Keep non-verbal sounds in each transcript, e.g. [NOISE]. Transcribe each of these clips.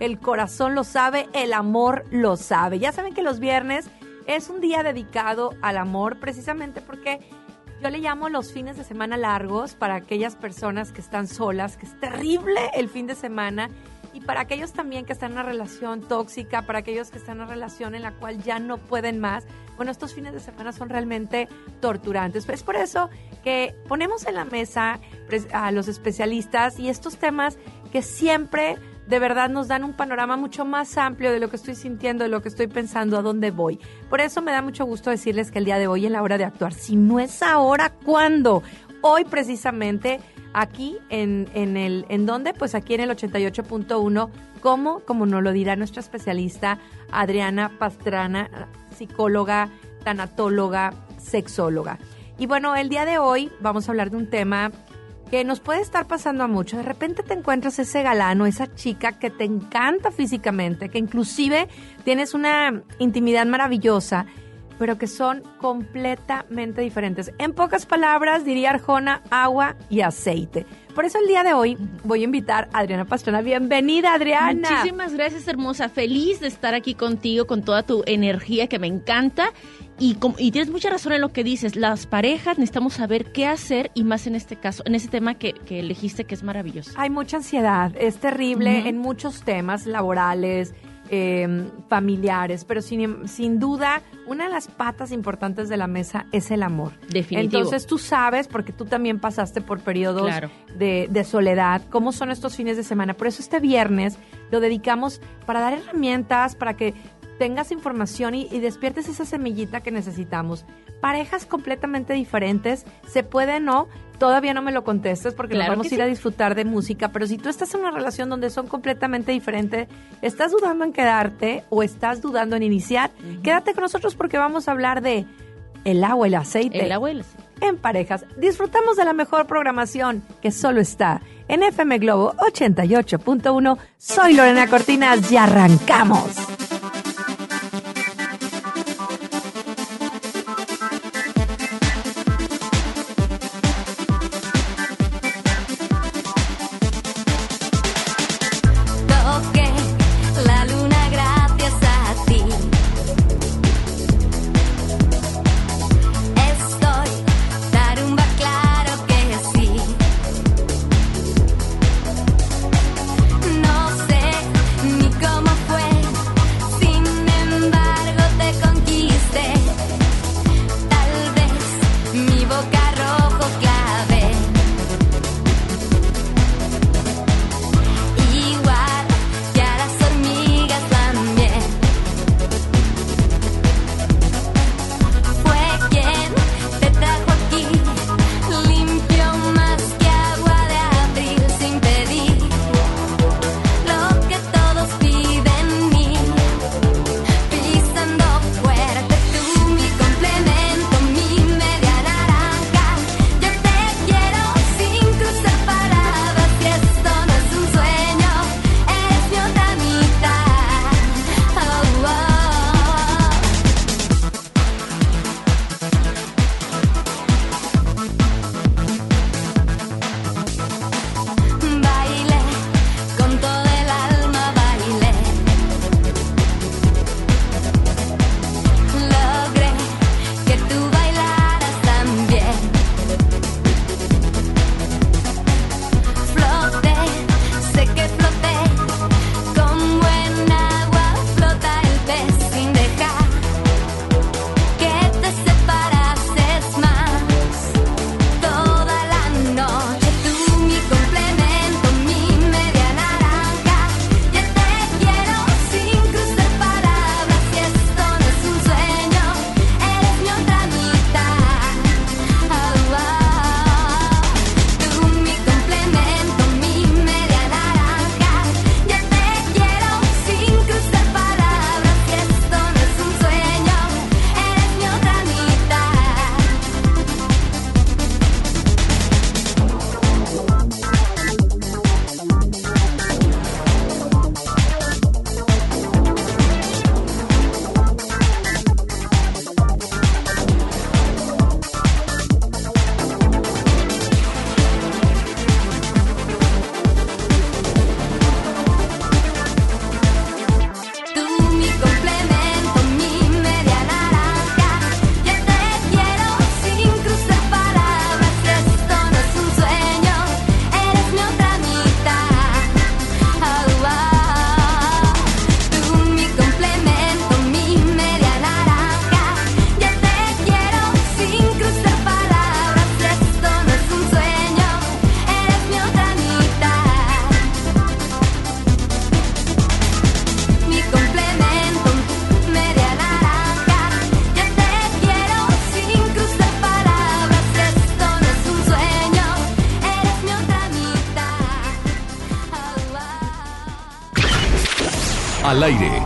el corazón lo sabe, el amor lo sabe. Ya saben que los viernes es un día dedicado al amor precisamente porque yo le llamo los fines de semana largos para aquellas personas que están solas, que es terrible el fin de semana, y para aquellos también que están en una relación tóxica, para aquellos que están en una relación en la cual ya no pueden más. Bueno, estos fines de semana son realmente torturantes. Es por eso que ponemos en la mesa a los especialistas y estos temas que siempre de verdad nos dan un panorama mucho más amplio de lo que estoy sintiendo, de lo que estoy pensando, a dónde voy. Por eso me da mucho gusto decirles que el día de hoy, en la hora de actuar, si no es ahora, ¿cuándo? Hoy precisamente aquí en, en el en dónde pues aquí en el 88.1 como como nos lo dirá nuestra especialista Adriana Pastrana psicóloga tanatóloga sexóloga y bueno el día de hoy vamos a hablar de un tema que nos puede estar pasando a muchos. De repente te encuentras ese galano, esa chica que te encanta físicamente, que inclusive tienes una intimidad maravillosa, pero que son completamente diferentes. En pocas palabras, diría Arjona, agua y aceite. Por eso el día de hoy voy a invitar a Adriana Pastrana. Bienvenida, Adriana. Muchísimas gracias, hermosa. Feliz de estar aquí contigo con toda tu energía que me encanta. Y, y, tienes mucha razón en lo que dices. Las parejas necesitamos saber qué hacer y más en este caso, en ese tema que, que elegiste que es maravilloso. Hay mucha ansiedad, es terrible en muchos temas laborales, eh, familiares, pero sin, sin duda una de las patas importantes de la mesa es el amor. Definitivo. Entonces tú sabes, porque tú también pasaste por periodos de, de, soledad, cómo son estos fines de semana. Por eso este viernes lo dedicamos para dar herramientas, para que tengas información y, y despiertes esa semillita que necesitamos. Parejas completamente diferentes, se puede no, todavía no me lo contestes porque nos vamos a ir a disfrutar de música, pero si tú estás en una relación donde son completamente diferentes, estás dudando en quedarte o estás dudando en iniciar, quédate con nosotros porque vamos a hablar de el agua y el aceite. El agua y el aceite. En parejas. Disfrutamos de la mejor programación que solo está en FM Globo 88.1. Soy Lorena Cortinas y arrancamos.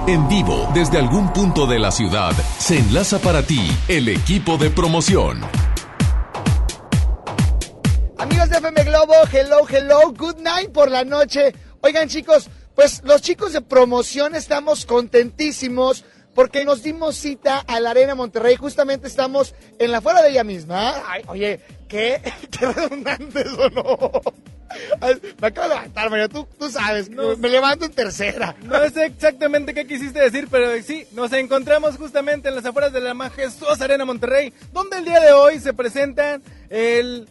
En vivo, desde algún punto de la ciudad, se enlaza para ti el equipo de promoción. Amigos de FM Globo, hello, hello, good night por la noche. Oigan chicos, pues los chicos de promoción estamos contentísimos porque nos dimos cita a la Arena Monterrey. Justamente estamos en la fuera de ella misma. Ay, oye, qué, [LAUGHS] qué redundante eso, ¿no? Me acabo de levantar, Mario. Tú, tú sabes, me levanto en tercera. No sé exactamente qué quisiste decir, pero sí, nos encontramos justamente en las afueras de la majestuosa Arena Monterrey, donde el día de hoy se presenta el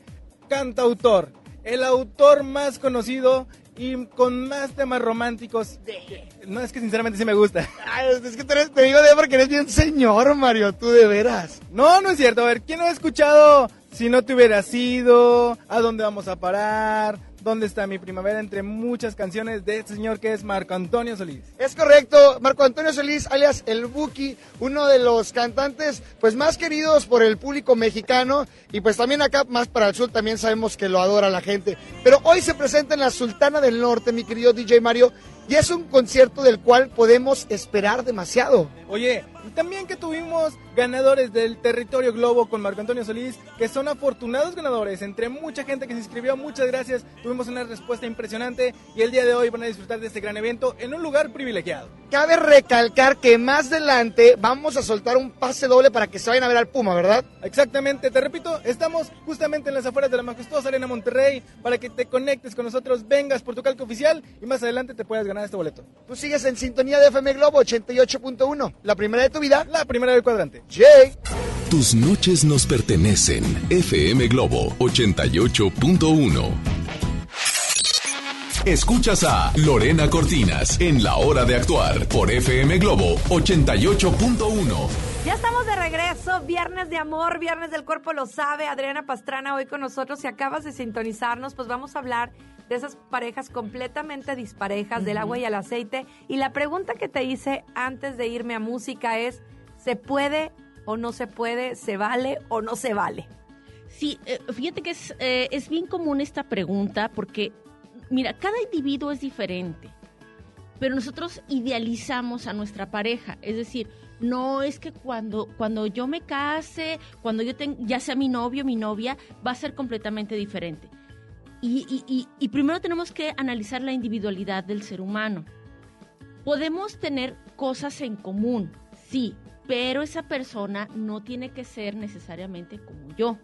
cantautor, el autor más conocido y con más temas románticos. No, es que sinceramente sí me gusta. Ay, es que eres- te digo de porque eres bien señor, Mario, tú de veras. No, no es cierto. A ver, ¿quién no ha escuchado Si no te hubiera sido? ¿A dónde vamos a parar? ¿Dónde está mi primavera? Entre muchas canciones de este señor que es Marco Antonio Solís. Es correcto, Marco Antonio Solís, alias El Buki, uno de los cantantes pues más queridos por el público mexicano y pues también acá más para el sur también sabemos que lo adora la gente. Pero hoy se presenta en la Sultana del Norte, mi querido DJ Mario, y es un concierto del cual podemos esperar demasiado. Oye, y también que tuvimos ganadores del territorio globo con Marco Antonio Solís, que son afortunados ganadores, entre mucha gente que se inscribió, muchas gracias, tuvimos una respuesta impresionante y el día de hoy van a disfrutar de este gran evento en un lugar privilegiado. Cabe recalcar que más adelante vamos a soltar un pase doble para que se vayan a ver al Puma, ¿verdad? Exactamente, te repito, estamos justamente en las afueras de la majestuosa Arena Monterrey para que te conectes con nosotros, vengas por tu calco oficial y más adelante te puedas ganar este boleto. Tú sigues en sintonía de FM Globo 88.1, la primera de tu vida. La primera del cuadrante. Jay. Tus noches nos pertenecen. FM Globo 88.1. Escuchas a Lorena Cortinas en La Hora de Actuar por FM Globo 88.1. Ya estamos de regreso, viernes de amor, viernes del cuerpo lo sabe. Adriana Pastrana hoy con nosotros. Si acabas de sintonizarnos, pues vamos a hablar de esas parejas completamente disparejas, del agua y el aceite. Y la pregunta que te hice antes de irme a música es, ¿se puede o no se puede? ¿Se vale o no se vale? Sí, eh, fíjate que es, eh, es bien común esta pregunta porque, mira, cada individuo es diferente, pero nosotros idealizamos a nuestra pareja, es decir, no es que cuando, cuando yo me case, cuando yo ten- ya sea mi novio, mi novia, va a ser completamente diferente. Y, y- y- y primero tenemos que analizar la individualidad del ser humano. Podemos tener cosas en común, sí, pero esa persona no tiene que ser necesariamente como yo,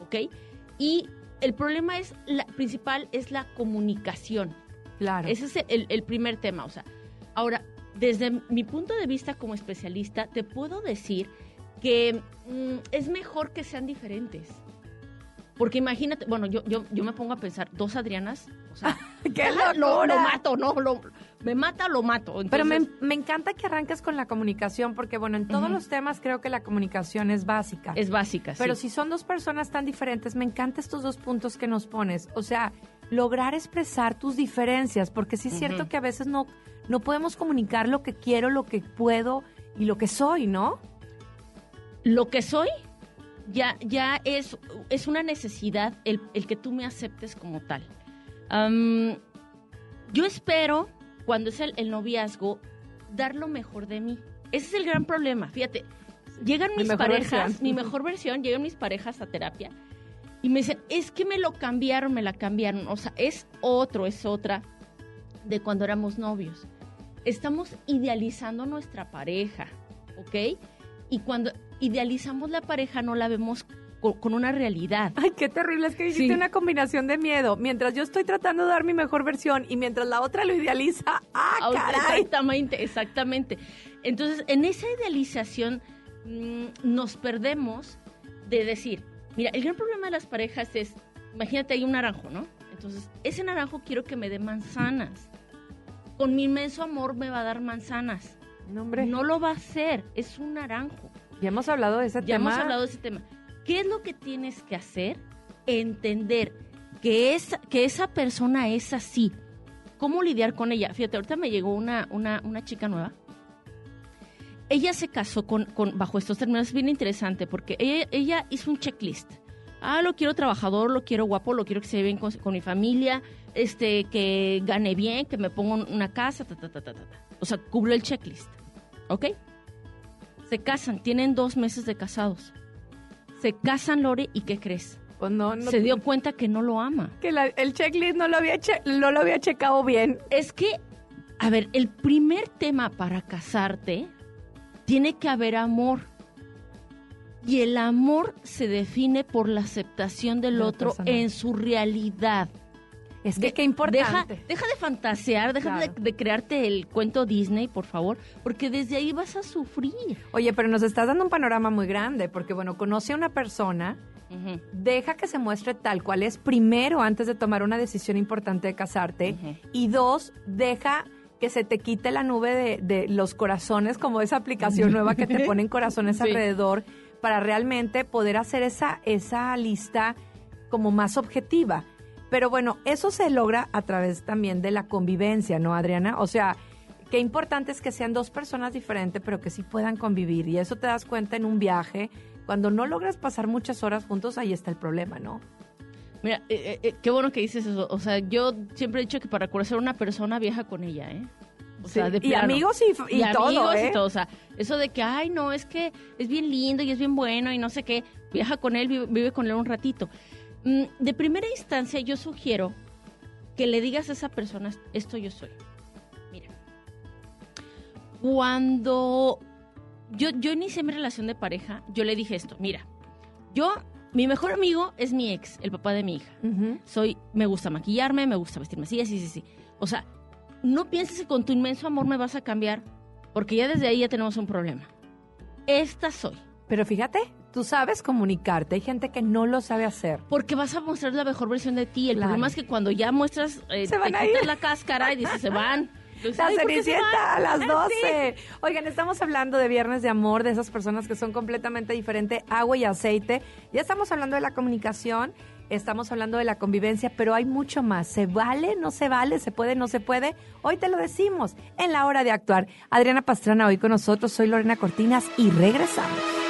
¿ok? Y el problema es, la principal es la comunicación. Claro. Ese es el, el primer tema. O sea, ahora, desde mi punto de vista como especialista, te puedo decir que mm, es mejor que sean diferentes. Porque imagínate, bueno, yo, yo, yo me pongo a pensar, dos Adrianas, o sea, [LAUGHS] ¡Qué [LAUGHS] lo, locura! lo mato, no, lo, me mata, lo mato. Pero me, me encanta que arranques con la comunicación, porque bueno, en todos los temas creo que la comunicación es básica. es básica, Pero sí. si son dos personas tan diferentes, me encantan estos dos puntos que nos pones. O sea, lograr expresar tus diferencias, porque sí es cierto que a veces no, no podemos comunicar lo que quiero, lo que puedo y lo que soy, ¿no? lo que soy ya, ya es, es una necesidad el, el que tú me aceptes como tal. Yo espero, cuando es el, el noviazgo, dar lo mejor de mí. Ese es el gran problema. Fíjate, llegan Mi mis parejas, versión. mi mejor versión, llegan mis parejas a terapia y me dicen, es que me lo cambiaron, me la cambiaron. O sea, es otro, es otra de cuando éramos novios. Estamos idealizando nuestra pareja, ¿ok? Y cuando idealizamos la pareja no la vemos co- con, una realidad. Ay, qué terrible, es que hiciste Sí. una combinación de miedo. Mientras yo estoy tratando de dar mi mejor versión y mientras la otra lo idealiza, ¡ah, Ah, caray! Exactamente, exactamente. Entonces, en esa idealización mm, nos perdemos de decir, mira, el gran problema de las parejas es, imagínate, hay un naranjo, ¿no? Entonces, ese naranjo quiero que me dé manzanas. Con mi inmenso amor me va a dar manzanas. No, hombre, No lo va a hacer, es un naranjo. Ya hemos hablado de ese Ya tema. hemos hablado de ese tema. ¿Qué es lo que tienes que hacer? Entender que esa, que esa persona es así. ¿Cómo lidiar con ella? Fíjate, ahorita me llegó una, una, una chica nueva. Ella se casó con, con- bajo estos términos. Es bien interesante porque ella, ella hizo un checklist. Ah, lo quiero trabajador, lo quiero guapo, lo quiero que se bien con, mi familia, este, que gane bien, que me ponga una casa, ta, ta, ta, ta, ta. O sea, cubre el checklist. ¿Ok? Se casan, tienen dos meses de casados. Se casan, Lore, ¿y qué crees? Pues no, se dio cuenta que no lo ama. Que el checklist no lo, había no lo había checado bien. Es que, a ver, el primer tema para casarte tiene que haber amor. Y el amor se define por la aceptación del otro en su realidad. Es que qué importante. Deja, de fantasear, deja de, crearte el cuento Disney, por favor, porque desde ahí vas a sufrir. Oye, pero nos estás dando un panorama muy grande, porque bueno, conoce a una persona, deja que se muestre tal cual es primero antes de tomar una decisión importante de casarte, y dos, deja que se te quite la nube de, de los corazones, como esa aplicación nueva que te [LAUGHS] ponen corazones alrededor, para realmente poder hacer esa, esa lista como más objetiva pero bueno, eso se logra a través también de la convivencia, ¿no, Adriana? O sea, qué importante es que sean dos personas diferentes, pero que sí puedan convivir. Y eso te das cuenta en un viaje. Cuando no logras pasar muchas horas juntos, ahí está el problema, ¿no? Mira, eh, eh, eh, qué bueno que dices eso. O sea, yo siempre he dicho que para conocer a una persona viaja con ella, ¿eh? O sea, de y amigos y, y, todo, amigos y todo. O sea, eso de que, ay, no, es que es bien lindo y es bien bueno y no sé qué, viaja con él, vive con él un ratito. Mm, de primera instancia yo sugiero que le digas a esa persona, esto yo soy. Mira, cuando yo, yo inicié mi relación de pareja, yo le dije esto, mira, yo, mi mejor amigo es mi ex, el papá de mi hija. Soy, me gusta maquillarme, me gusta vestirme así, así, sí, sí. O sea, no pienses que con tu inmenso amor me vas a cambiar, porque ya desde ahí ya tenemos un problema. Esta soy. Pero fíjate, tú sabes comunicarte, hay gente que no lo sabe hacer. Porque vas a mostrar la mejor versión de ti. El problema es que cuando ya muestras, eh, se van te a quitas la cáscara y dices, se van. [LAUGHS] la Cenicienta a las [LAUGHS] 12. Oigan, estamos hablando de Viernes de Amor, de esas personas que son completamente diferentes, agua y aceite. Ya estamos hablando de la comunicación, estamos hablando de la convivencia, pero hay mucho más. ¿Se vale? ¿No se vale? ¿Se puede? ¿No se puede? Hoy te lo decimos en la hora de actuar. Adriana Pastrana hoy con nosotros, soy Lorena Cortinas y regresamos.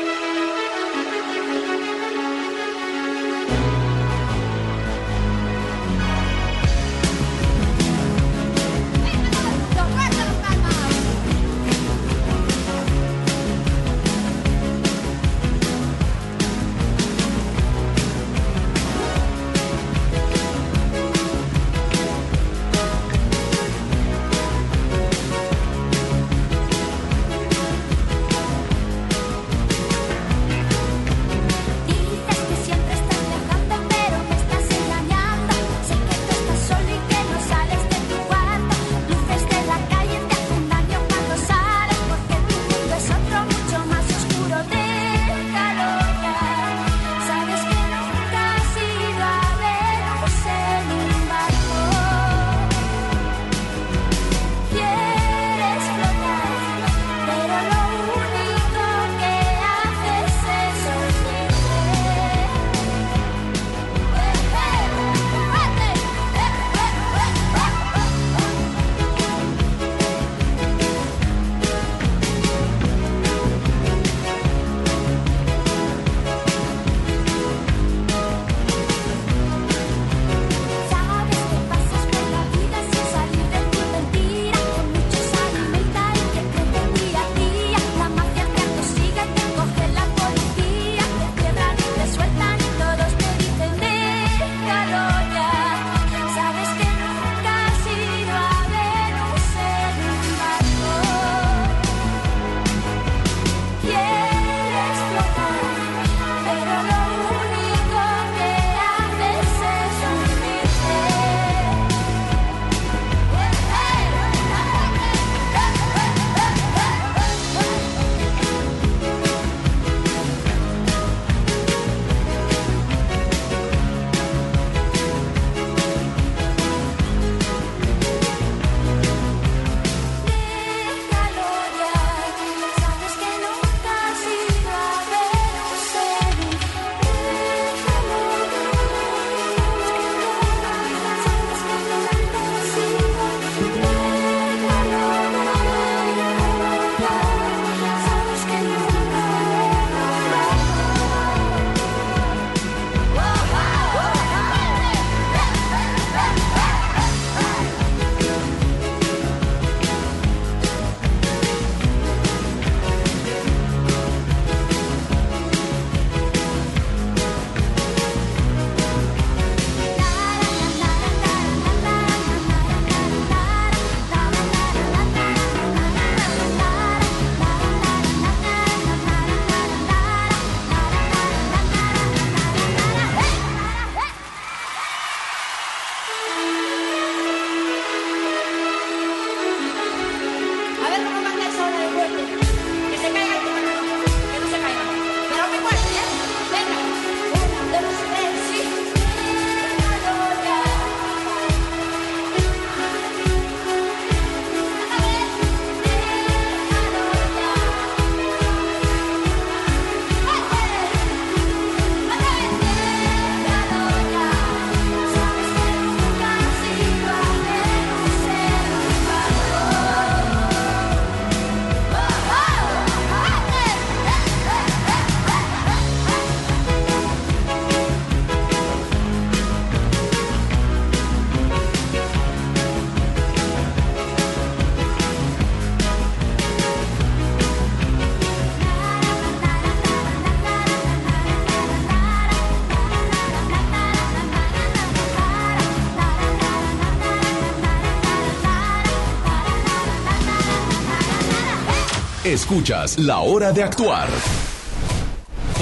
Escuchas La Hora de Actuar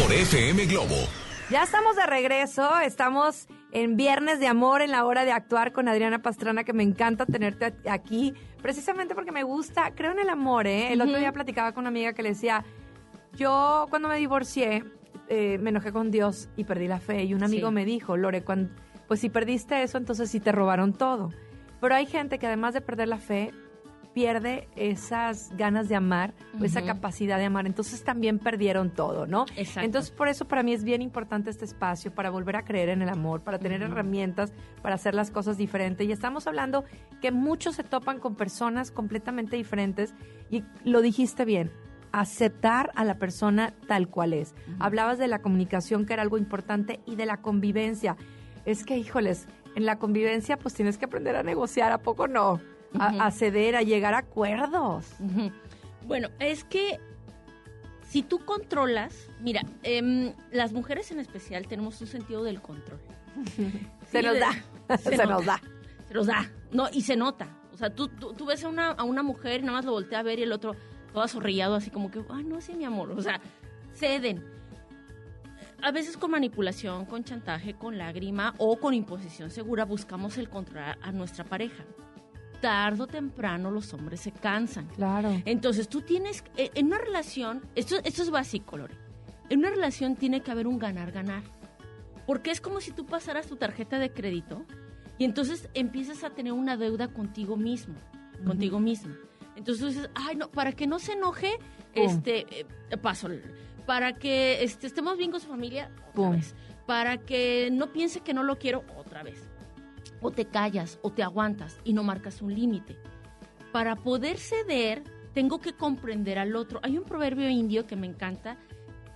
por FM Globo. Ya estamos de regreso, estamos en Viernes de Amor en la hora de actuar con Adriana Pastrana, que me encanta tenerte aquí, precisamente porque me gusta, creo en el amor, ¿eh? El otro día platicaba con una amiga que le decía, yo cuando me divorcié, eh, me enojé con Dios y perdí la fe, y un amigo Sí. me dijo, Lore, cuando, pues si perdiste eso, entonces sí te robaron todo. Pero hay gente que además de perder la fe, pierde esas ganas de amar o esa capacidad de amar. Entonces también perdieron todo, ¿no? Exacto. Entonces por eso para mí es bien importante este espacio, para volver a creer en el amor, para tener herramientas para hacer las cosas diferentes. Y estamos hablando que muchos se topan con personas completamente diferentes y lo dijiste bien. Aceptar a la persona tal cual es. Hablabas de la comunicación, que era algo importante, y de la convivencia. Es que, híjoles, en la convivencia pues tienes que aprender a negociar, ¿a poco no? A, a ceder, a llegar a acuerdos. Bueno, es que si tú controlas, mira, em, las mujeres en especial tenemos un sentido del control. [LAUGHS] Se nos de- da, [LAUGHS] se, se nos da. Se los da, no, y se nota. O sea, tú, tú, tú ves a una, a una mujer y nada más lo voltea a ver y el otro todo azorrillado, así como que, ay, no, sí, mi amor. O sea, ceden. A veces con manipulación, con chantaje, con lágrima o con imposición segura buscamos el controlar a nuestra pareja. Tardo o temprano los hombres se cansan. Claro. Entonces tú tienes, eh, en una relación, esto, esto es básico, Lore, en una relación tiene que haber un ganar-ganar. Porque es como si tú pasaras tu tarjeta de crédito y entonces empiezas a tener una deuda contigo mismo, contigo misma. Entonces tú dices, ay, no, para que no se enoje, Pum. este, eh, paso. Para que este, estemos bien con su familia, otra Pum. vez. Para que no piense que no lo quiero, otra vez. O te callas o te aguantas y no marcas un límite. Para poder ceder, tengo que comprender al otro. Hay un proverbio indio que me encanta,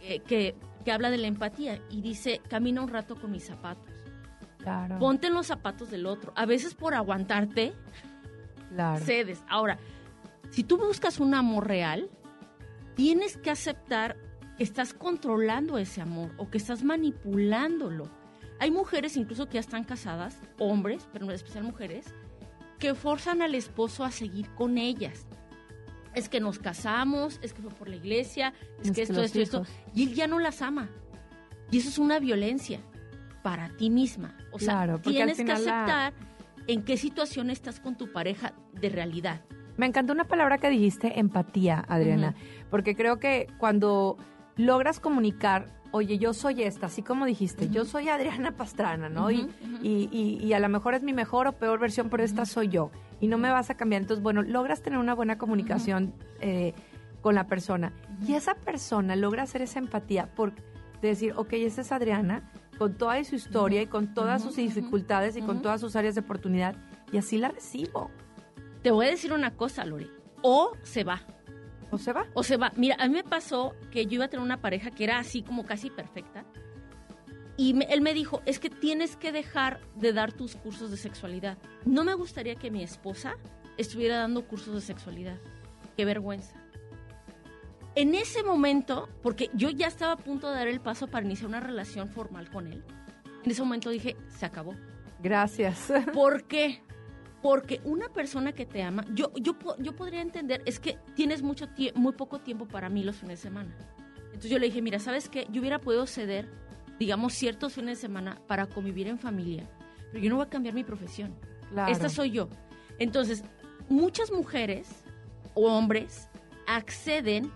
eh, que, que habla de la empatía y dice, camina un rato con mis zapatos. Claro. Ponte en los zapatos del otro. A veces por aguantarte, claro. cedes. Ahora, si tú buscas un amor real, tienes que aceptar que estás controlando ese amor o que estás manipulándolo. Hay mujeres incluso que ya están casadas, hombres, pero en especial mujeres, que forzan al esposo a seguir con ellas. Es que nos casamos, es que fue por la iglesia, es, Es que esto, esto, esto. Y él ya no las ama. Y eso es una violencia para ti misma. O sea, Claro, tienes que la- aceptar en qué situación estás con tu pareja de realidad. Me encantó una palabra que dijiste, empatía, Adriana, porque creo que cuando logras comunicar, oye, yo soy esta, así como dijiste, yo soy Adriana Pastrana, ¿no? y, y, y- y a lo mejor es mi mejor o peor versión, pero esta soy yo, y no me vas a cambiar. Entonces, bueno, logras tener una buena comunicación eh, con la persona, y esa persona logra hacer esa empatía por decir, ok, esa es Adriana, con toda su historia y con todas sus dificultades y con todas sus áreas de oportunidad, y así la recibo. Te voy a decir una cosa, Lori. O se va. ¿O se va? O se va. Mira, a mí me pasó que yo iba a tener una pareja que era así como casi perfecta. Y me- él me dijo, es que tienes que dejar de dar tus cursos de sexualidad. No me gustaría que mi esposa estuviera dando cursos de sexualidad. Qué vergüenza. En ese momento, porque yo ya estaba a punto de dar el paso para iniciar una relación formal con él, en ese momento dije, se acabó. Gracias. ¿Por qué? Porque una persona que te ama, yo, yo, yo podría entender, es que tienes mucho muy poco tiempo para mí los fines de semana. Entonces yo le dije, mira, ¿sabes qué? Yo hubiera podido ceder, digamos, ciertos fines de semana para convivir en familia, pero yo no voy a cambiar mi profesión. Claro. Esta soy yo. Entonces, muchas mujeres o hombres acceden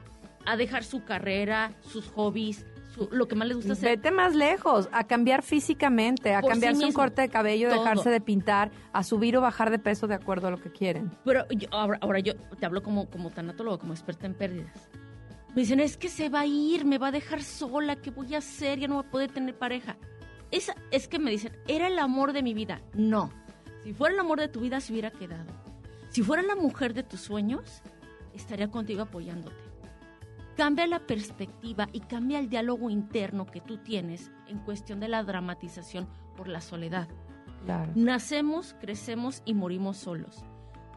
a dejar su carrera, sus hobbies, su- lo que más les gusta hacer. Vete más lejos, a cambiar físicamente, a Por sí cambiarse un mismo. corte de cabello, Todo. dejarse de pintar, a subir o bajar de peso de acuerdo a lo que quieren. Pero yo- ahora, ahora yo te hablo como, como tanatólogo, como experta en pérdidas. Me dicen, es que se va a ir, me va a dejar sola, ¿qué voy a hacer? Ya no voy a poder tener pareja. Esa, es que me dicen, era el amor de mi vida. No. Si fuera el amor de tu vida, se hubiera quedado. Si fuera la mujer de tus sueños, estaría contigo apoyándote. Cambia la perspectiva y cambia el diálogo interno que tú tienes en cuestión de la dramatización por la soledad. Claro. Nacemos, crecemos y morimos solos.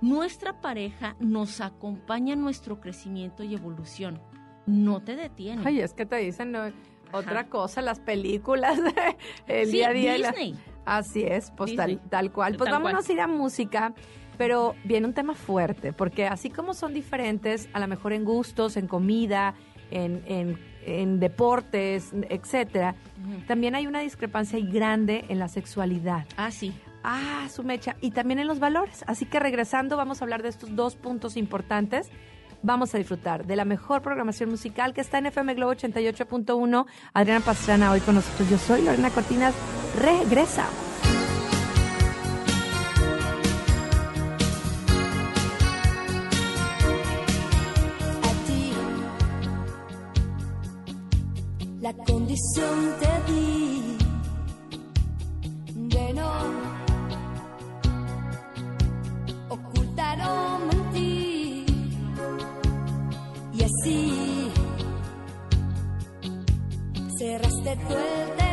Nuestra pareja nos acompaña en nuestro crecimiento y evolución. No te detiene. Ay, es que te dicen no, otra cosa, las películas, [LAUGHS] el Sí, día a día. la- Disney. Así es, pues tal, cual. Pues Tal vámonos cual. a ir a música. Pero viene un tema fuerte, porque así como son diferentes, a lo mejor en gustos, en comida, en, en, en deportes, etcétera, también hay una discrepancia grande en la sexualidad. Ah, sí. Ah, su mecha. Y también en los valores. Así que regresando, vamos a hablar de estos dos puntos importantes. Vamos a disfrutar de la mejor programación musical que está en FM Globo 88.1. Adriana Pastrana hoy con nosotros. Yo soy Lorena Cortinas. Regresa. La condición te di de no ocultar o mentir. Y así cerraste tú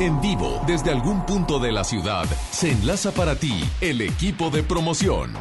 en vivo, desde algún punto de la ciudad, se enlaza para ti el equipo de promoción.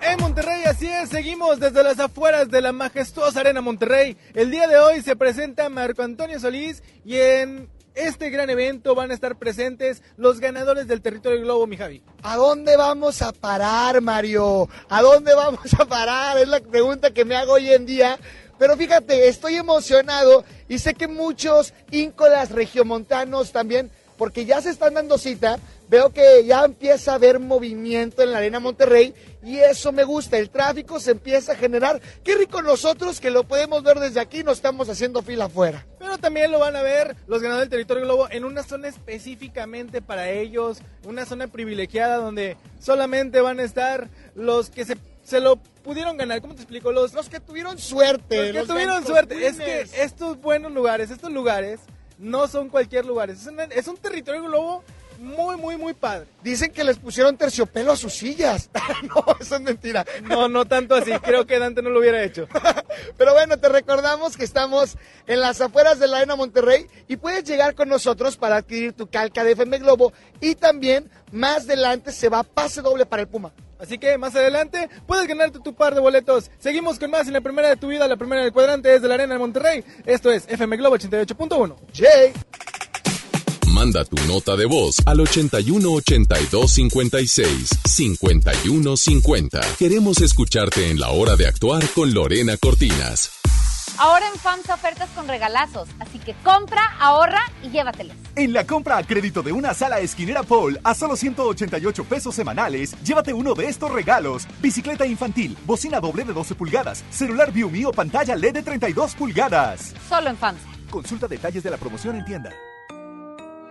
En Monterrey, así es, seguimos desde las afueras de la majestuosa Arena Monterrey. El día de hoy se presenta Marco Antonio Solís y en este gran evento van a estar presentes los ganadores del territorio globo, mi Javi. ¿A dónde vamos a parar, Mario? ¿A dónde vamos a parar? Es la pregunta que me hago hoy en día. Pero fíjate, estoy emocionado y sé que muchos íncolas regiomontanos también, porque ya se están dando cita, veo que ya empieza a haber movimiento en la Arena Monterrey y eso me gusta, el tráfico se empieza a generar. Qué rico nosotros que lo podemos ver desde aquí, no estamos haciendo fila afuera. Pero también lo van a ver los ganadores del territorio globo en una zona específicamente para ellos, una zona privilegiada donde solamente van a estar los que se, se lo pudieron ganar. ¿Cómo te explico? Los, Los que tuvieron suerte. los que los tuvieron suerte. Es que estos buenos lugares, estos lugares, no son cualquier lugares. Es, una- es un territorio globo muy, muy, muy padre. Dicen que les pusieron terciopelo a sus sillas. [LAUGHS] no, eso es mentira. No, no tanto así, creo que Dante no lo hubiera hecho. [LAUGHS] Pero bueno, te recordamos que estamos en las afueras de la Arena Monterrey y puedes llegar con nosotros para adquirir tu calca de FM Globo y también más adelante se va pase doble para el Puma. Así que más adelante puedes ganarte tu par de boletos. Seguimos con más en la primera de tu vida, la primera del cuadrante es de la Arena de Monterrey. Esto es FM Globo 88.1. Jay. Manda tu nota de voz al 81 82 56 51 50. Queremos escucharte en la hora de actuar con Lorena Cortinas. Ahora en FAMSA ofertas con regalazos, así que compra, ahorra y llévatelos. En la compra a crédito de una sala esquinera Paul a solo 188 pesos semanales, llévate uno de estos regalos. Bicicleta infantil, bocina doble de 12 pulgadas, celular o pantalla LED de 32 pulgadas. Solo en FAMSA. Consulta detalles de la promoción en tienda.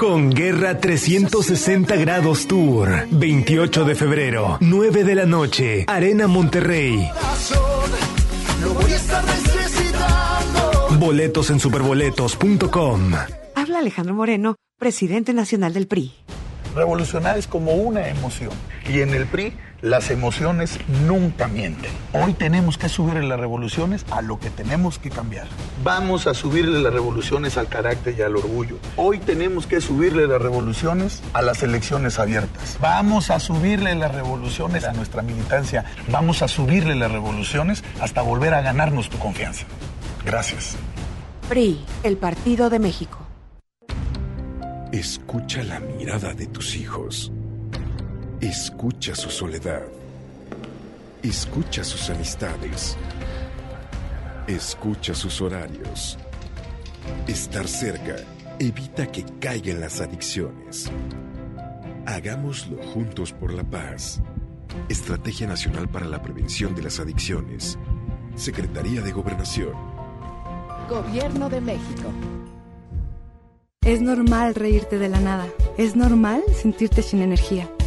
Con Guerra 360 Grados Tour. 28 de febrero, 9 de la noche. Arena Monterrey. Lo voy a estar necesitando. Boletos en superboletos.com. Habla Alejandro Moreno, presidente nacional del PRI. Revolucionar es como una emoción. Y en el PRI las emociones nunca mienten. Hoy tenemos que subirle las revoluciones a lo que tenemos que cambiar. Vamos a subirle las revoluciones al carácter y al orgullo. Hoy tenemos que subirle las revoluciones a las elecciones abiertas. Vamos a subirle las revoluciones a nuestra militancia. Vamos a subirle las revoluciones hasta volver a ganarnos tu confianza. Gracias. PRI, el Partido de México. Escucha la mirada de tus hijos. Escucha su soledad. Escucha sus amistades. Escucha sus horarios. Estar cerca evita que caigan las adicciones. Hagámoslo juntos por la paz. Estrategia Nacional para la Prevención de las Adicciones. Secretaría de Gobernación. Gobierno de México. Es normal reírte de la nada. Es normal sentirte sin energía.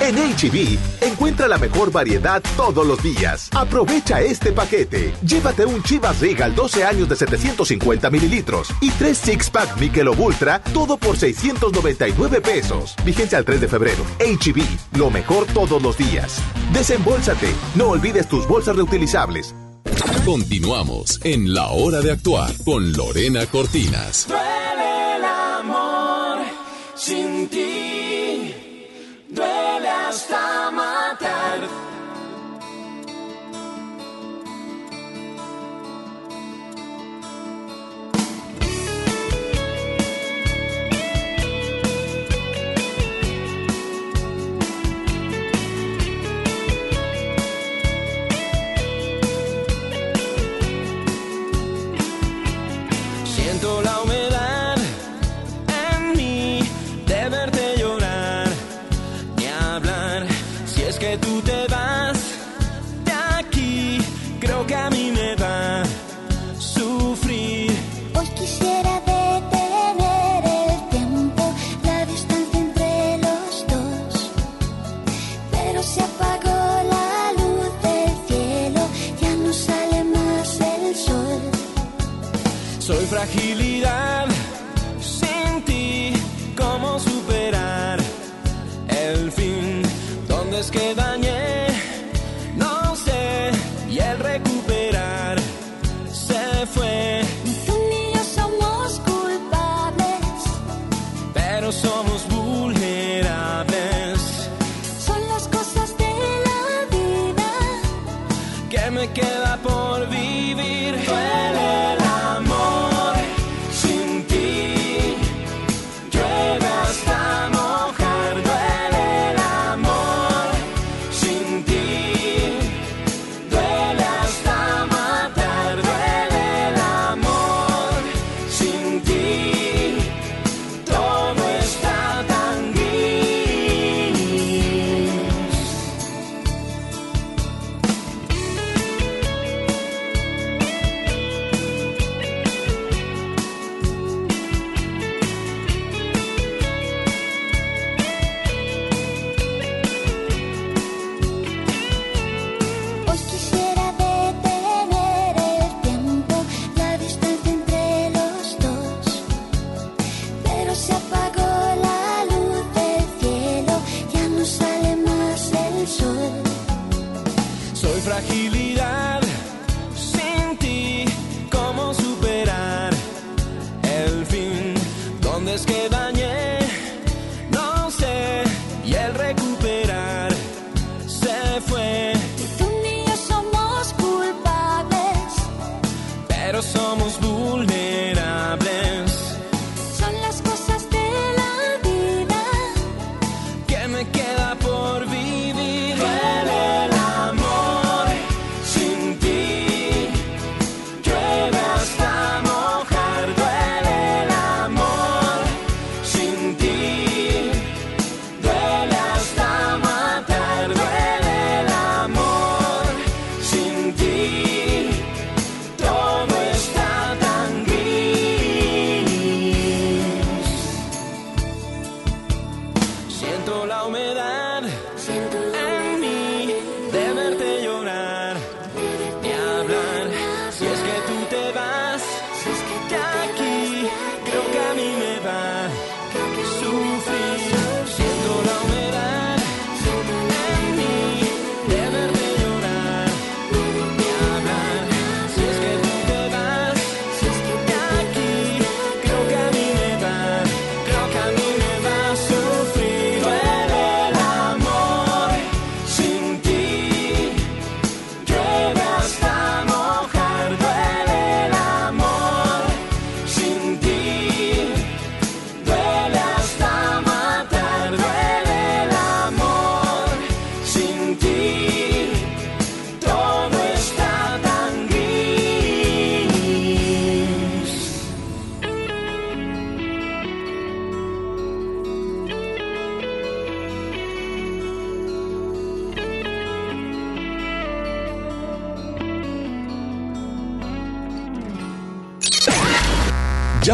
En HB, encuentra la mejor variedad todos los días. Aprovecha este paquete. Llévate un Chivas Regal 12 años de 750 mililitros y 3 Six Pack Michelob Ultra, todo por 699 pesos. Vigencia al 3 de febrero. HB, lo mejor todos los días. Desembolsate. No olvides tus bolsas reutilizables. Continuamos en La Hora de Actuar con Lorena Cortinas. Duele el amor sin ti. Duele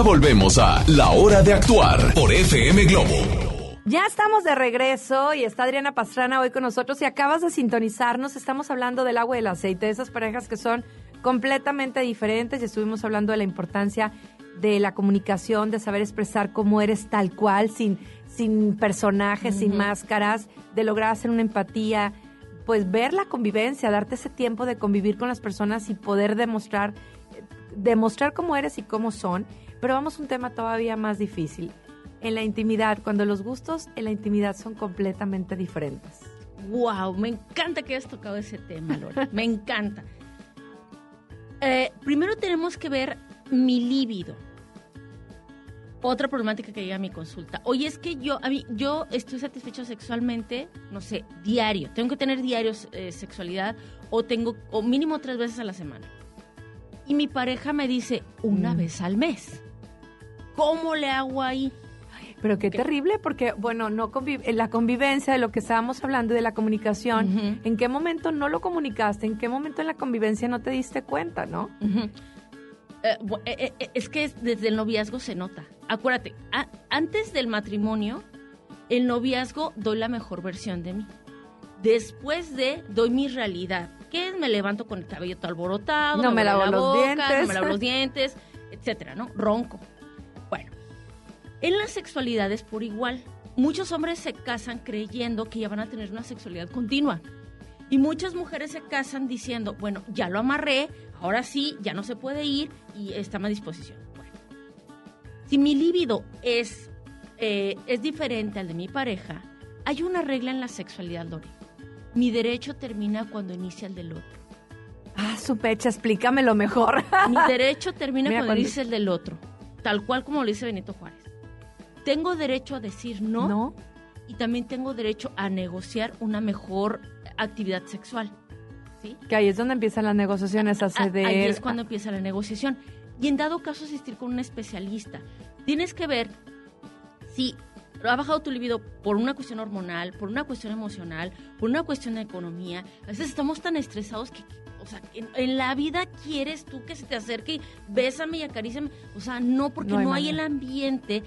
volvemos a La Hora de Actuar por FM Globo. Ya estamos de regreso y está Adriana Pastrana hoy con nosotros. Si acabas de sintonizarnos, estamos hablando del agua y el aceite, de esas parejas que son completamente diferentes y estuvimos hablando de la importancia de la comunicación, de saber expresar cómo eres tal cual, sin, sin personajes, sin máscaras, de lograr hacer una empatía, pues ver la convivencia, darte ese tiempo de convivir con las personas y poder demostrar, demostrar cómo eres y cómo son. Pero vamos a un tema todavía más difícil. En la intimidad, cuando los gustos en la intimidad son completamente diferentes. Wow, me encanta que hayas tocado ese tema, Lore. Me encanta. Eh, primero tenemos que ver mi líbido. Otra problemática que llega a mi consulta. Oye, es que yo, a mí, yo estoy satisfecho sexualmente, no sé, diario. Tengo que tener diario eh, sexualidad o tengo, o mínimo tres veces a la semana. Y mi pareja me dice una vez al mes. ¿Cómo le hago ahí? Pero qué terrible, porque, bueno, no convi- en la convivencia de lo que estábamos hablando y de la comunicación, ¿en qué momento no lo comunicaste? ¿En qué momento en la convivencia no te diste cuenta, no? Eh, eh, eh, es que es- desde el noviazgo se nota. Acuérdate, antes del matrimonio, el noviazgo doy la mejor versión de mí. Después de, doy mi realidad. Que es? Me levanto con el cabello todo alborotado, No me lavo la los boca, dientes. no me lavo los dientes, etcétera, ¿no? Ronco. En la sexualidad es por igual. Muchos hombres se casan creyendo que ya van a tener una sexualidad continua. Y muchas mujeres se casan diciendo, bueno, ya lo amarré, ahora sí, ya no se puede ir y está a mi disposición. Bueno, si mi líbido es, eh, es diferente al de mi pareja, hay una regla en la sexualidad, Lore. Mi derecho termina cuando inicia el del otro. Ah, su pecha, explícamelo mejor. Mi derecho termina [LAUGHS] Mira, cuando cuando- inicia el del otro, tal cual como lo dice Benito Juárez. Tengo derecho a decir no, No. y también tengo derecho a negociar una mejor actividad sexual. ¿sí? Que ahí es donde empiezan las negociaciones a A- ceder. Ahí es cuando empieza la negociación. Y en dado caso asistir con un especialista. Tienes que ver si ha bajado tu libido por una cuestión hormonal, por una cuestión emocional, por una cuestión de economía. A veces estamos tan estresados que, o sea, en, en la vida quieres tú que se te acerque y bésame y acaríciame. O sea, no, porque No no hay el ambiente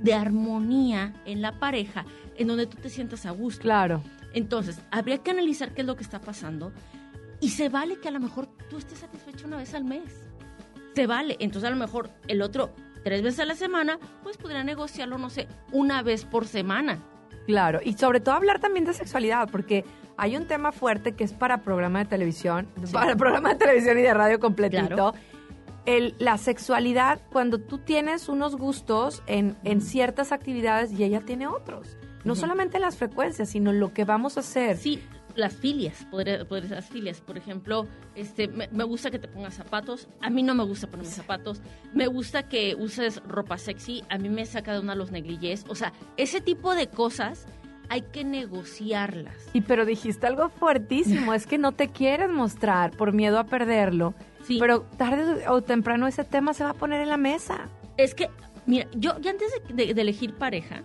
de armonía en la pareja en donde tú te sientas a gusto. Claro. Entonces, habría que analizar qué es lo que está pasando y se vale que a lo mejor tú estés satisfecho una vez al mes. Se vale. Entonces, a lo mejor el otro tres veces a la semana, pues podría negociarlo, no sé, una vez por semana. Claro, y sobre todo hablar también de sexualidad, porque hay un tema fuerte que es para programa de televisión, para programa de televisión y de radio completito. Claro. El, la sexualidad, cuando tú tienes unos gustos en, en ciertas actividades y ella tiene otros. No Ujú. solamente las frecuencias, sino lo que vamos a hacer. Sí, las filias, podría ser las filias. Por ejemplo, este, me, me gusta que te pongas zapatos. A mí no me gusta ponerme zapatos. Me gusta que uses ropa sexy. A mí me saca de una los negligés. O sea, ese tipo de cosas hay que negociarlas. Y pero dijiste algo fuertísimo, es que no te quieres mostrar por miedo a perderlo. Pero tarde o temprano ese tema se va a poner en la mesa. Es que, mira, yo ya antes de, de- de elegir pareja,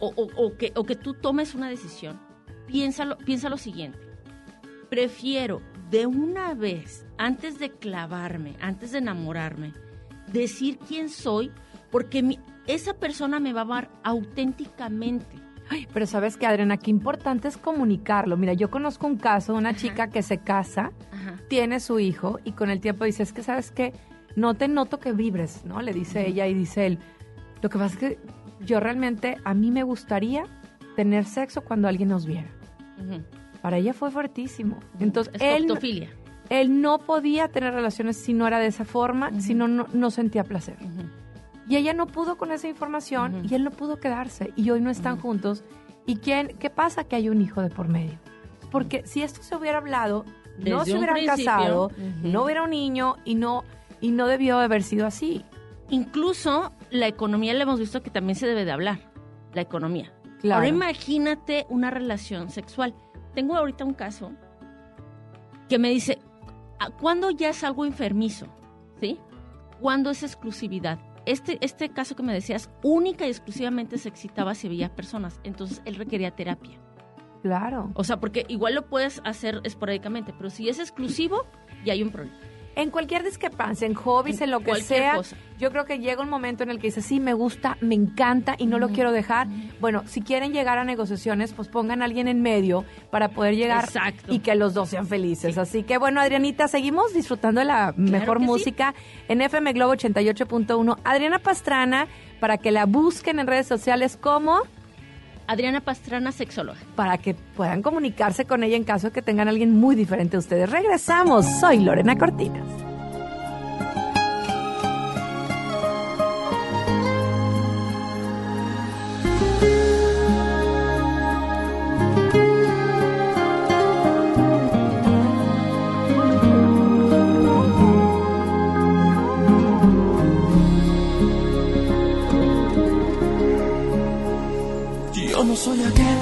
o, o- o que, o que tú tomes una decisión, piénsalo, piensa lo siguiente. Prefiero de una vez, antes de clavarme, antes de enamorarme, decir quién soy, porque mi- esa persona me va a amar auténticamente. Ay, pero sabes que, Adriana, qué importante es comunicarlo. Mira, yo conozco un caso de una chica que se casa, Ajá. tiene su hijo y con el tiempo dice, es que sabes que no te noto que vibres, ¿no? Le dice ella y dice él, lo que pasa es que yo realmente, a mí me gustaría tener sexo cuando alguien nos viera. Para ella fue fuertísimo. Entonces, él no podía tener relaciones si no era de esa forma, si no, no, no sentía placer. Y ella no pudo con esa información y él no pudo quedarse y hoy no están juntos. ¿Y quién, qué pasa? Que hay un hijo de por medio. Porque si esto se hubiera hablado, no se hubieran principio, casado, no hubiera un niño y no, y no debió haber sido así. Incluso la economía le hemos visto que también se debe de hablar. La economía. Claro. Ahora imagínate una relación sexual. Tengo ahorita un caso que me dice, "¿A ¿cuándo ya es algo enfermizo? ¿Sí? ¿Cuándo es exclusividad? Este, este caso que me decías, única y exclusivamente se excitaba si veía personas. Entonces él requería terapia. Claro. O sea, porque igual lo puedes hacer esporádicamente, pero si es exclusivo, ya hay un problema. En cualquier discrepancia, en hobbies, en, lo que sea, cosa. yo creo que llega un momento en el que dice, sí, me gusta, me encanta y no lo quiero dejar. Bueno, si quieren llegar a negociaciones, pues pongan a alguien en medio para poder llegar Exacto. y que los dos sean felices. Así que bueno, Adrianita, seguimos disfrutando de la mejor sí. música en FM Globo 88.1. Adriana Pastrana, para que la busquen en redes sociales como... Adriana Pastrana, sexóloga. Para que puedan comunicarse con ella en caso de que tengan a alguien muy diferente a ustedes. Regresamos. Soy Lorena Cortinas. No soy aquel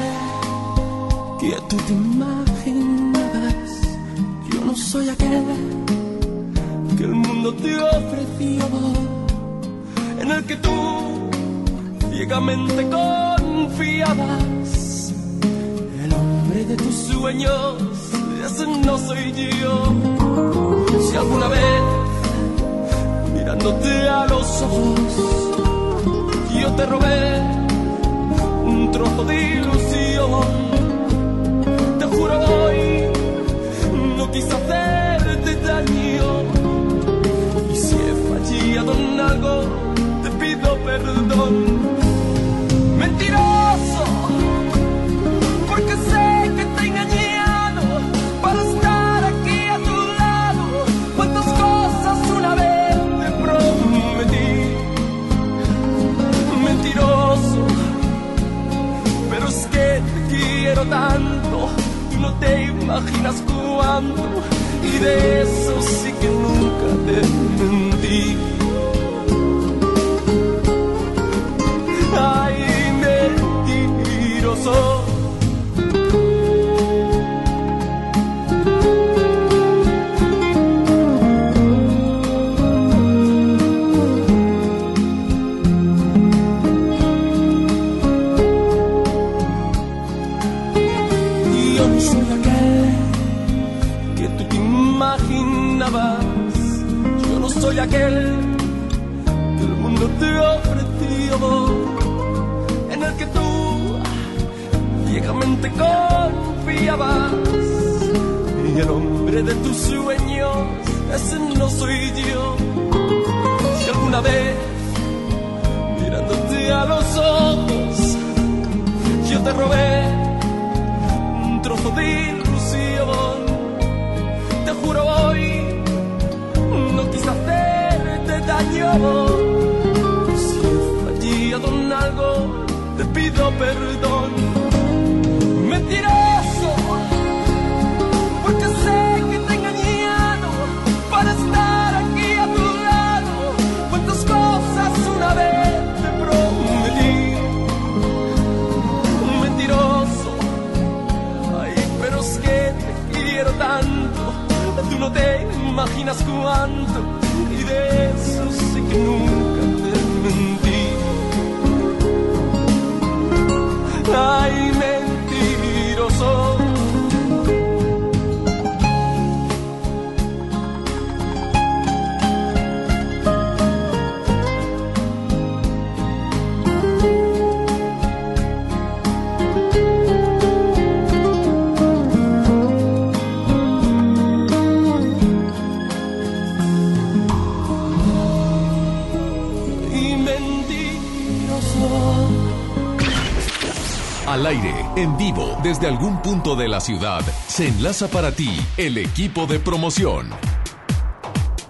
que tú te imaginabas. Yo no soy aquel que el mundo te ofreció. En el que tú ciegamente confiabas. El hombre de tus sueños, ese no soy yo. Si alguna vez, mirándote a los ojos, yo te robé trozo de ilusión, te juro hoy, no quise hacerte quiero tanto, no te imaginas cuánto. Y de eso sí que nunca te mentí. Que el mundo te ofreció, en el que tú ciegamente confiabas. Y el hombre de tus sueños, ese no soy yo. Si alguna vez, mirándote a los ojos, yo te robé un trozo de ilusión. Te juro hoy, daño. Si he fallado en algo, te pido perdón. Mentiroso, porque sé que te he engañado para estar aquí a tu lado. Cuántas cosas una vez te prometí. Mentiroso, Ay, pero es que te quiero tanto, tú no te imaginas cuánto, y de eso sí que nunca Al aire, en vivo, desde algún punto de la ciudad, se enlaza para ti el equipo de promoción.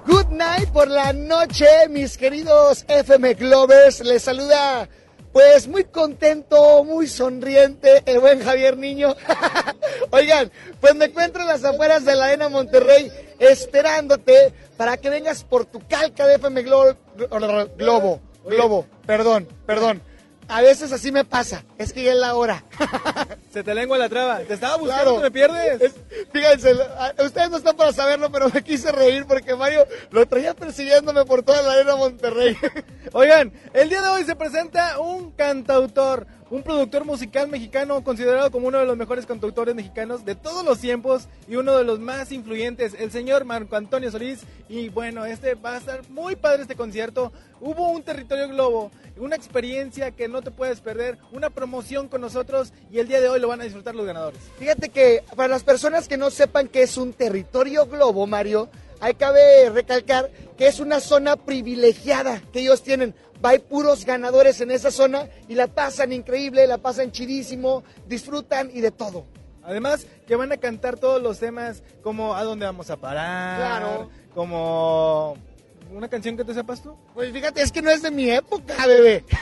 Good night por la noche, mis queridos FM Glovers. Les saluda, pues muy contento, muy sonriente, el buen Javier Niño. [LAUGHS] Oigan, pues me encuentro en las afueras de la Arena Monterrey esperándote para que vengas por tu calca de FM Glo- Globo. Globo, perdón, perdón. A veces así me pasa, es que ya es la hora. [LAUGHS] Se te lengua la traba. Te estaba buscando, Claro. te me pierdes. Es- fíjense, ustedes no están para saberlo, pero me quise reír porque Mario lo traía persiguiéndome por toda la arena Monterrey. [LAUGHS] Oigan, el día de hoy se presenta un cantautor, un productor musical mexicano considerado como uno de los mejores cantautores mexicanos de todos los tiempos y uno de los más influyentes, el señor Marco Antonio Solís. Y bueno, este va a estar muy padre este concierto. Hubo un territorio globo, una experiencia que no te puedes perder, una promoción con nosotros y el día de hoy lo van a disfrutar los ganadores. Fíjate que para las personas que no sepan que es un territorio globo, Mario, hay cabe recalcar que es una zona privilegiada que ellos tienen. Va, Hay puros ganadores en esa zona y la pasan increíble, la pasan chidísimo, disfrutan y de todo. Además, que van a cantar todos los temas como ¿A dónde vamos a parar? Claro. Como una canción que te sepas tú. Pues fíjate, es que no es de mi época, bebé. [LAUGHS]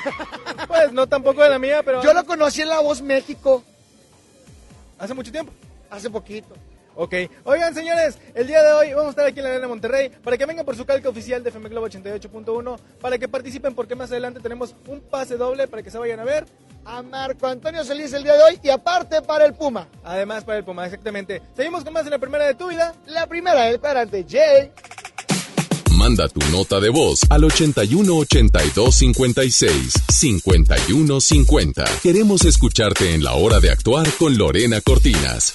Pues no tampoco de la mía, pero Yo lo conocí en La Voz México hace mucho tiempo. hace poquito. Ok, oigan señores, el día de hoy vamos a estar aquí en la Arena Monterrey para que vengan por su calca oficial de FM Globo 88.1 para que participen porque más adelante tenemos un pase doble para que se vayan a ver. A Marco Antonio Solís el día de hoy y aparte para el Puma. Además para el Puma, exactamente. Seguimos con más en la primera de tu vida. La primera, el cuadrante J. manda tu nota de voz al 81 82 56 51 50. Queremos escucharte en la hora de actuar con Lorena Cortinas.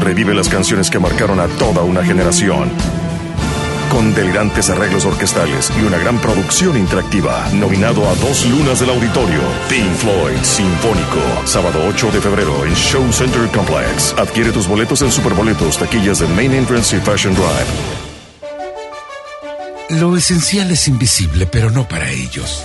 Revive las canciones que marcaron a toda una generación. Con delirantes arreglos orquestales y una gran producción interactiva. Nominado a dos lunas del auditorio. Pink Floyd Sinfónico. Sábado 8 de febrero en Show Center Complex. Adquiere tus boletos en Superboletos, taquillas de Main Entrance y Fashion Drive. Lo esencial es invisible, pero no para ellos.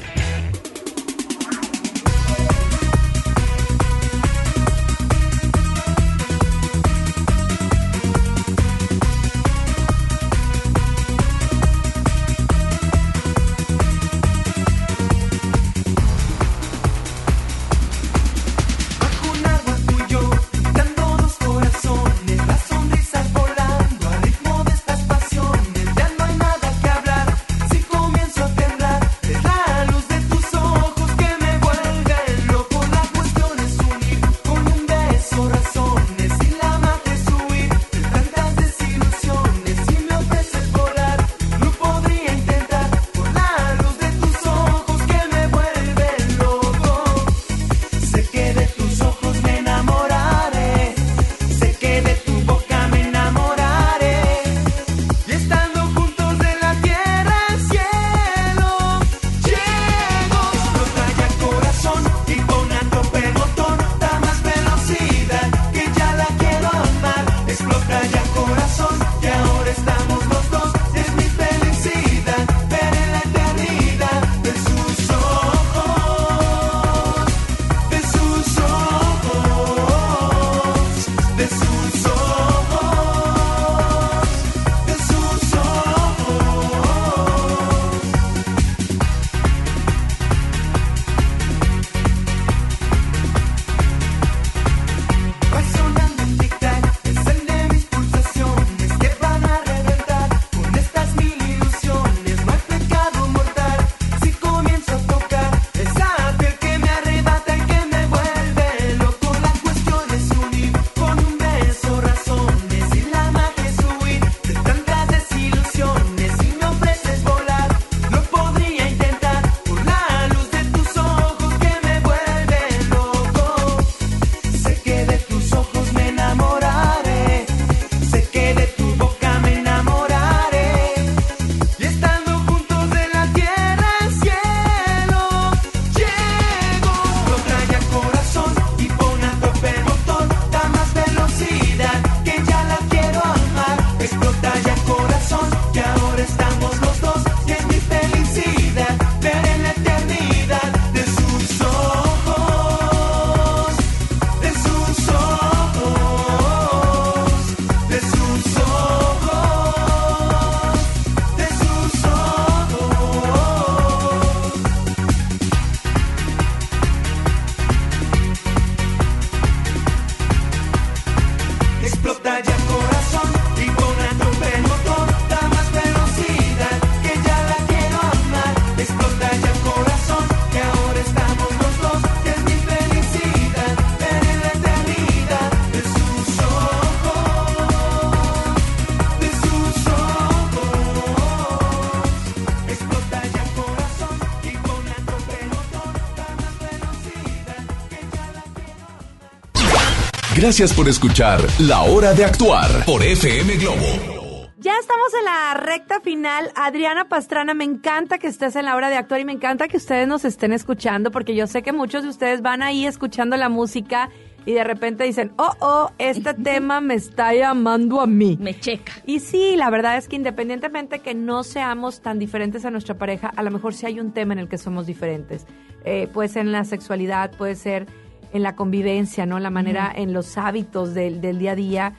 Gracias por escuchar La Hora de Actuar por FM Globo. Ya estamos en la recta final. Adriana Pastrana, me encanta que estés en la hora de actuar y me encanta que ustedes nos estén escuchando porque yo sé que muchos de ustedes van ahí escuchando la música y de repente dicen, oh, oh, este [LAUGHS] tema me está llamando a mí. Me checa. Y sí, la verdad es que independientemente que no seamos tan diferentes a nuestra pareja, a lo mejor sí hay un tema en el que somos diferentes. Eh, puede ser en la sexualidad, puede ser en la convivencia, ¿no? La manera, en los hábitos del, del día a día.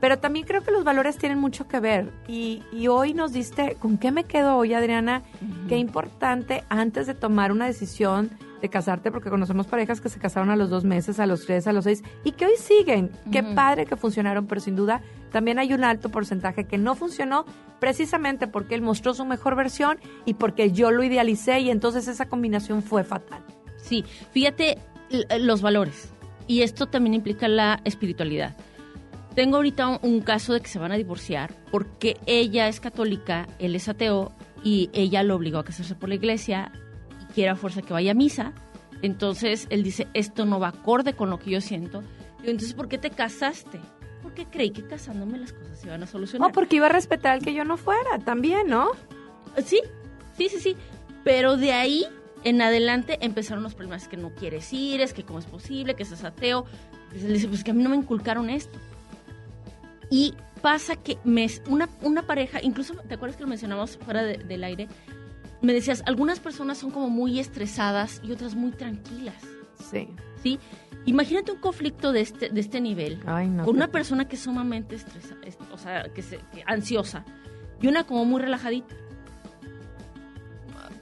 Pero también creo que los valores tienen mucho que ver. Y, y hoy nos diste, ¿con qué me quedo hoy, Adriana? Qué importante antes de tomar una decisión de casarte, porque conocemos parejas que se casaron a los dos meses, a los tres, a los seis, y que hoy siguen. Qué Ujú. padre que funcionaron, pero sin duda también hay un alto porcentaje que no funcionó precisamente porque él mostró su mejor versión y porque yo lo idealicé y entonces esa combinación fue fatal. Sí, fíjate los valores. Y esto también implica la espiritualidad. Tengo ahorita un, caso de que se van a divorciar porque ella es católica, él es ateo y ella lo obligó a casarse por la iglesia y quiere a fuerza que vaya a misa. Entonces él dice, esto no va acorde con lo que yo siento. Digo, entonces, ¿por qué te casaste? Porque creí que casándome las cosas se iban a solucionar. O porque iba a respetar al que yo no fuera, también, ¿no? Sí, sí, sí, sí. Pero de ahí en adelante empezaron los problemas que no quieres ir, es que cómo es posible, que seas ateo. Entonces él dice, pues que a mí no me inculcaron esto. Y pasa que me, una, una pareja, incluso, ¿te acuerdas que lo mencionamos fuera de- del aire? Me decías, algunas personas son como muy estresadas y otras muy tranquilas. Sí. ¿Sí? Imagínate un conflicto de este, de este nivel Ay, no, con una persona que es sumamente estresada, o sea, que, se- que ansiosa y una como muy relajadita.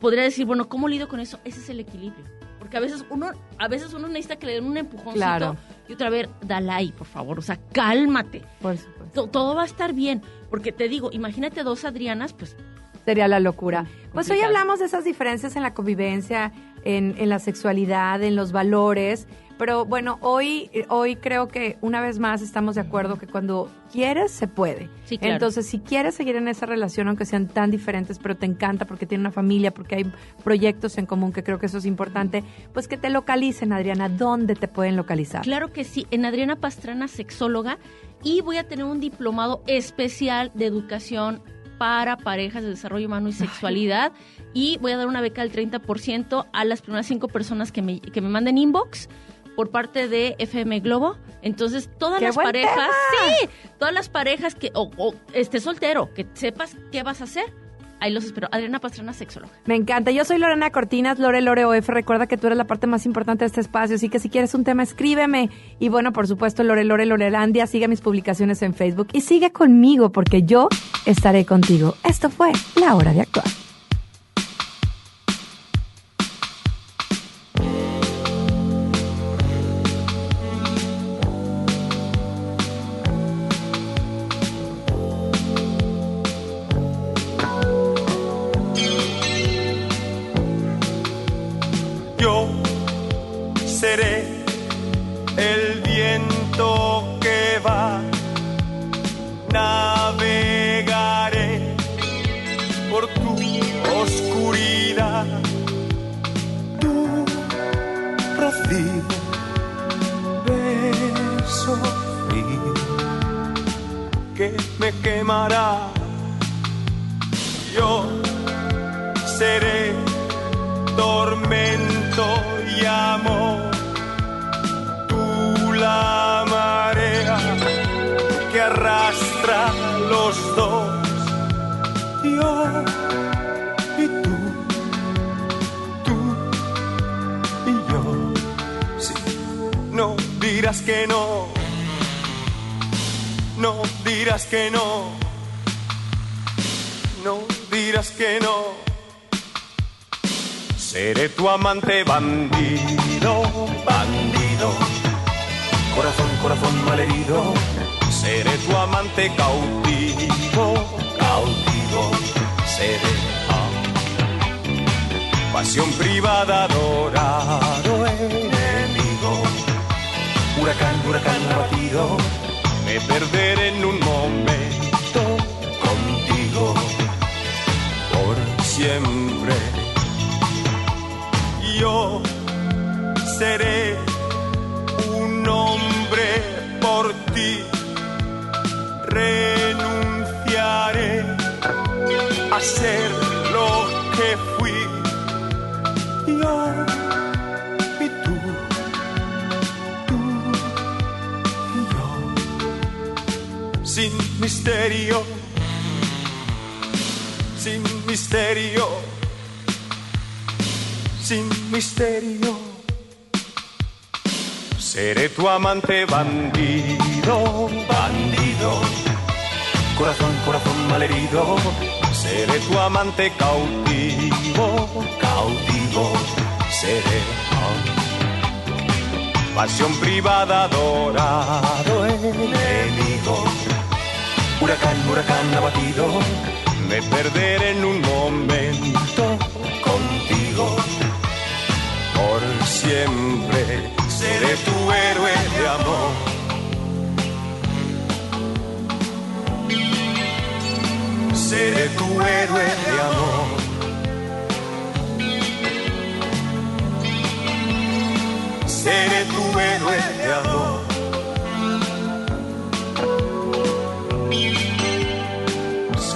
Podría decir, bueno, ¿cómo lido con eso? Ese es el equilibrio. Porque a veces uno, a veces uno necesita que le den un empujoncito Claro. y otra vez, dale ahí, por favor. O sea, cálmate. Por supuesto. To- todo va a estar bien. Porque te digo, imagínate dos Adrianas, pues Sería la locura. Pues hoy complicado. hablamos de esas diferencias en la convivencia, en, en la sexualidad, en los valores. Pero bueno, hoy, hoy creo que una vez más estamos de acuerdo que cuando quieres, se puede. Sí, claro. Entonces, si quieres seguir en esa relación, aunque sean tan diferentes, pero te encanta porque tiene una familia, porque hay proyectos en común, que creo que eso es importante, pues que te localicen, Adriana. ¿Dónde te pueden localizar? Claro que sí, en Adriana Pastrana, sexóloga, y voy a tener un diplomado especial de educación para parejas de desarrollo humano y sexualidad, y voy a dar una beca del 30% a las primeras cinco personas que me, que me manden inbox por parte de FM Globo. Entonces, todas ¡Qué las parejas, tema! sí, todas las parejas que, o, o estés soltero, que sepas qué vas a hacer, ahí los espero. Adriana Pastrana, sexóloga. Me encanta. Yo soy Lorena Cortinas, Lore Lore OF. Recuerda que tú eres la parte más importante de este espacio, así que si quieres un tema, escríbeme. Y bueno, por supuesto, Lore Lore Lorelandia, sigue mis publicaciones en Facebook y sigue conmigo porque yo estaré contigo. Esto fue La Hora de Actuar. Quemará. Yo seré tormento y amor. Tú la marea que arrastra los dos. Yo y tú, tú y yo. Sí, no dirás que no. No dirás que. No que no. Seré tu amante bandido, bandido. Corazón, corazón malherido. Seré tu amante cautivo, cautivo. Seré pasión privada, adorado enemigo. Huracán, huracán abatido. Me perderé en un momento contigo siempre. Yo seré un hombre por ti, renunciaré a ser lo que fui. Yo y tú, tú y yo, sin misterio misterio, sin misterio. Seré tu amante bandido, bandido. Corazón, corazón malherido. Seré tu amante cautivo, cautivo. Seré. Pasión privada, adorado enemigo. Huracán, huracán abatido. Me perderé en un momento contigo. Por siempre seré tu héroe de amor. Seré tu héroe de amor. Seré tu héroe de amor.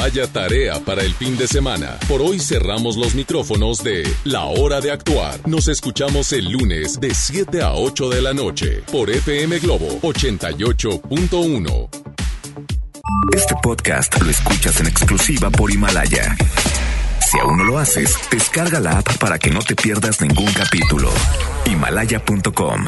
Vaya tarea para el fin de semana. Por hoy cerramos los micrófonos de La Hora de Actuar. Nos escuchamos el lunes de 7 a 8 de la noche por FM Globo 88.1. Este podcast lo escuchas en exclusiva por Himalaya. Si aún no lo haces, descarga la app para que no te pierdas ningún capítulo. Himalaya.com